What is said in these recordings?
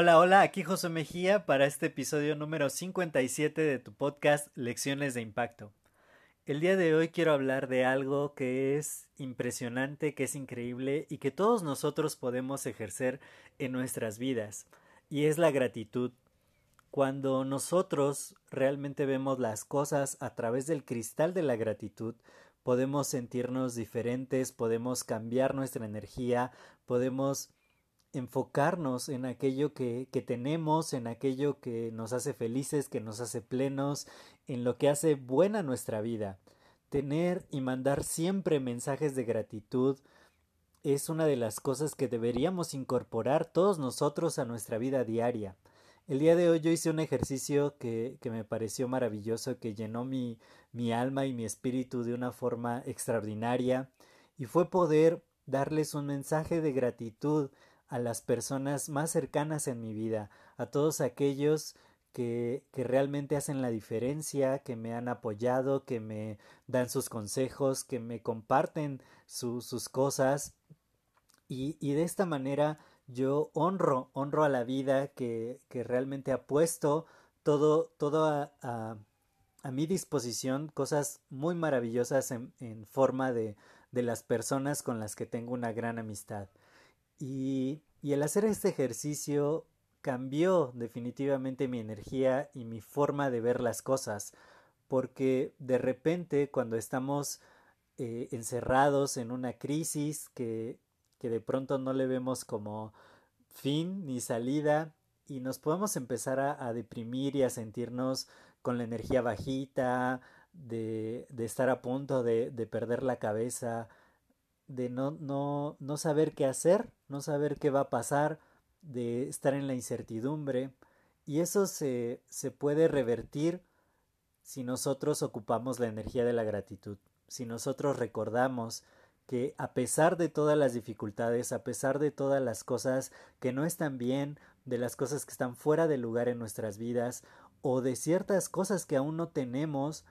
Hola, hola, aquí José Mejía para este episodio número 57 de tu podcast Lecciones de Impacto. El día de hoy quiero hablar de algo que es impresionante, que es increíble y que todos nosotros podemos ejercer en nuestras vidas, y es la gratitud. Cuando nosotros realmente vemos las cosas a través del cristal de la gratitud, podemos sentirnos diferentes, podemos cambiar nuestra energía, podemos enfocarnos en aquello que, que, tenemos, en aquello que nos hace felices, que nos hace plenos, en lo que hace buena nuestra vida. Tener y mandar siempre mensajes de gratitud es una de las cosas que deberíamos incorporar todos nosotros a nuestra vida diaria. El día de hoy yo hice un ejercicio que, que me pareció maravilloso, que llenó mi, mi alma y mi espíritu de una forma extraordinaria, y fue poder darles un mensaje de gratitud a las personas más cercanas en mi vida, a todos aquellos que, que, realmente hacen la diferencia, que me han apoyado, que me dan sus consejos, que me comparten sus cosas. Y, y de esta manera yo honro, honro a la vida que, que realmente ha puesto todo, todo a, a, mi disposición, cosas muy maravillosas en, en forma de, de, las personas con las que tengo una gran amistad. Y, y el hacer este ejercicio cambió definitivamente mi energía y mi forma de ver las cosas, porque de repente cuando estamos eh, encerrados en una crisis que, que de pronto no le vemos como fin ni salida y nos podemos empezar a, deprimir y a sentirnos con la energía bajita, de, de estar a punto de, de, perder la cabeza, de no, no, no saber qué hacer, no saber qué va a pasar, de estar en la incertidumbre. Y eso se, se puede revertir si nosotros ocupamos la energía de la gratitud, si nosotros recordamos que a pesar de todas las dificultades, a pesar de todas las cosas que no están bien, de las cosas que están fuera de lugar en nuestras vidas, o de ciertas cosas que aún no tenemos,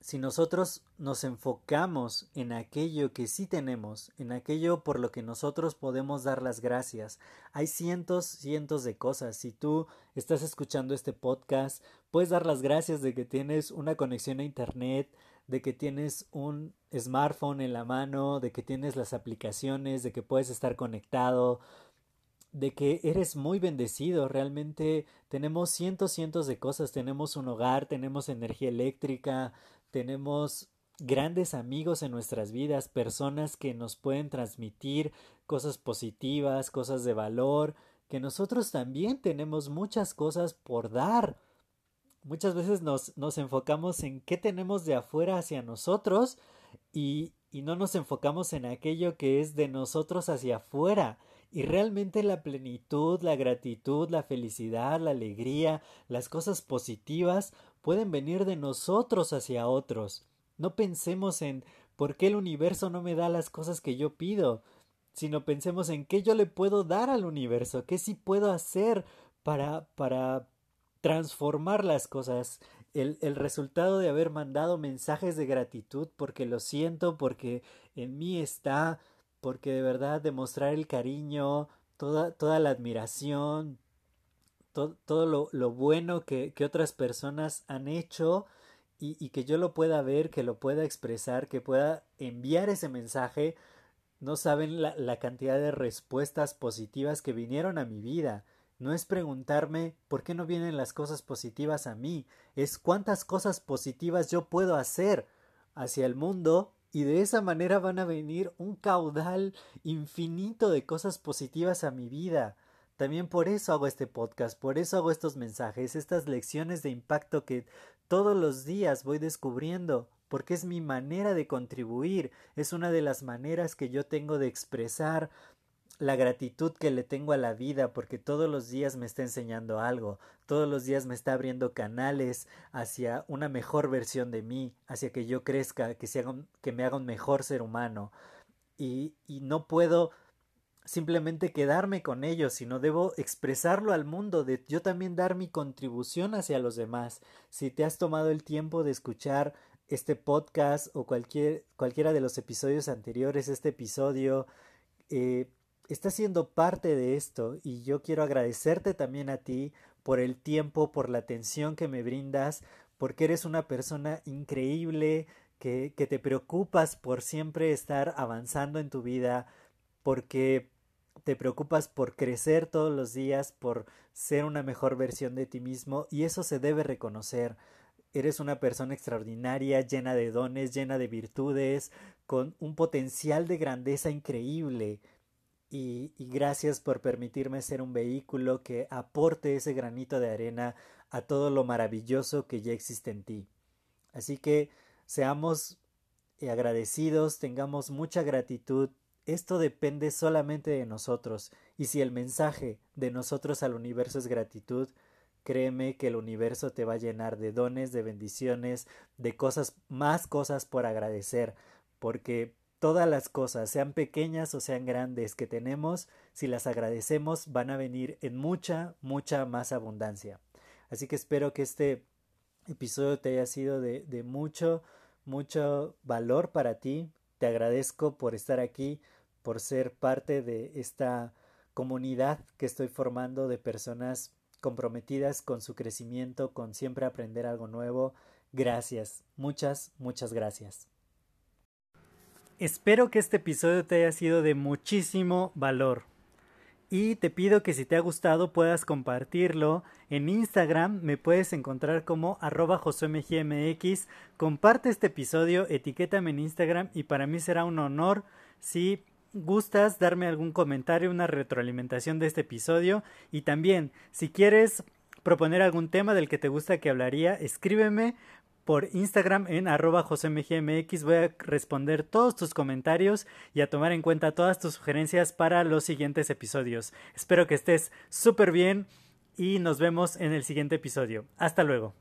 si nosotros nos enfocamos en aquello que sí tenemos, en aquello por lo que nosotros podemos dar las gracias, hay cientos, cientos de cosas. Si tú estás escuchando este podcast, puedes dar las gracias de que tienes una conexión a Internet, de que tienes un smartphone en la mano, de que tienes las aplicaciones, de que puedes estar conectado, de que eres muy bendecido. Realmente tenemos cientos, cientos de cosas. Tenemos un hogar, tenemos energía eléctrica, tenemos grandes amigos en nuestras vidas, personas que nos pueden transmitir cosas positivas, cosas de valor, que nosotros también tenemos muchas cosas por dar muchas veces nos, nos enfocamos en qué tenemos de afuera hacia nosotros y, y no nos enfocamos en aquello que es de nosotros hacia afuera. Y realmente la plenitud, la gratitud, la felicidad, la alegría, las cosas positivas pueden venir de nosotros hacia otros. No pensemos en por qué el universo no me da las cosas que yo pido, sino pensemos en qué yo le puedo dar al universo, qué sí puedo hacer para, para transformar las cosas, el, el, resultado de haber mandado mensajes de gratitud porque lo siento, porque en mí está, porque de verdad demostrar el cariño, toda, toda la admiración, to, todo lo, lo bueno que, que, otras personas han hecho y, y que yo lo pueda ver, que lo pueda expresar, que pueda enviar ese mensaje, no saben la, la cantidad de respuestas positivas que vinieron a mi vida no es preguntarme por qué no vienen las cosas positivas a mí, es cuántas cosas positivas yo puedo hacer hacia el mundo y de esa manera van a venir un caudal infinito de cosas positivas a mi vida. También por eso hago este podcast, por eso hago estos mensajes, estas lecciones de impacto que todos los días voy descubriendo porque es mi manera de contribuir, es una de las maneras que yo tengo de expresar la gratitud que le tengo a la vida porque todos los días me está enseñando algo, todos los días me está abriendo canales hacia una mejor versión de mí, hacia que yo crezca, que, se haga que me haga un mejor ser humano. Y, no puedo simplemente quedarme con ellos, sino debo expresarlo al mundo, de yo también dar mi contribución hacia los demás. Si te has tomado el tiempo de escuchar este podcast o cualquier, cualquiera de los episodios anteriores, este episodio, eh, está siendo parte de esto y yo quiero agradecerte también a ti por el tiempo, por la atención que me brindas, porque eres una persona increíble, que, que te preocupas por siempre estar avanzando en tu vida, porque te preocupas por crecer todos los días, por ser una mejor versión de ti mismo y eso se debe reconocer. Eres una persona extraordinaria, llena de dones, llena de virtudes, con un potencial de grandeza increíble y, gracias por permitirme ser un vehículo que aporte ese granito de arena a todo lo maravilloso que ya existe en ti. Así que seamos agradecidos, tengamos mucha gratitud. Esto depende solamente de nosotros, y si el mensaje de nosotros al universo es gratitud, créeme que el universo te va a llenar de dones, de bendiciones, de cosas, más cosas por agradecer, porque todas las cosas, sean pequeñas o sean grandes que tenemos, si las agradecemos, van a venir en mucha, mucha más abundancia. Así que espero que este episodio te haya sido de, mucho, mucho valor para ti. Te agradezco por estar aquí, por ser parte de esta comunidad que estoy formando de personas comprometidas con su crecimiento, con siempre aprender algo nuevo. Gracias, muchas, muchas gracias. Espero que este episodio te haya sido de muchísimo valor. Y te pido que si te ha gustado puedas compartirlo. En Instagram me puedes encontrar como arroba Comparte este episodio, etiquétame en Instagram y para mí será un honor si gustas darme algún comentario, una retroalimentación de este episodio. Y también, si quieres proponer algún tema del que te gusta que hablaría, escríbeme por Instagram en arroba josemgmx. Voy a responder todos tus comentarios y a tomar en cuenta todas tus sugerencias para los siguientes episodios. Espero que estés súper bien y nos vemos en el siguiente episodio. Hasta luego.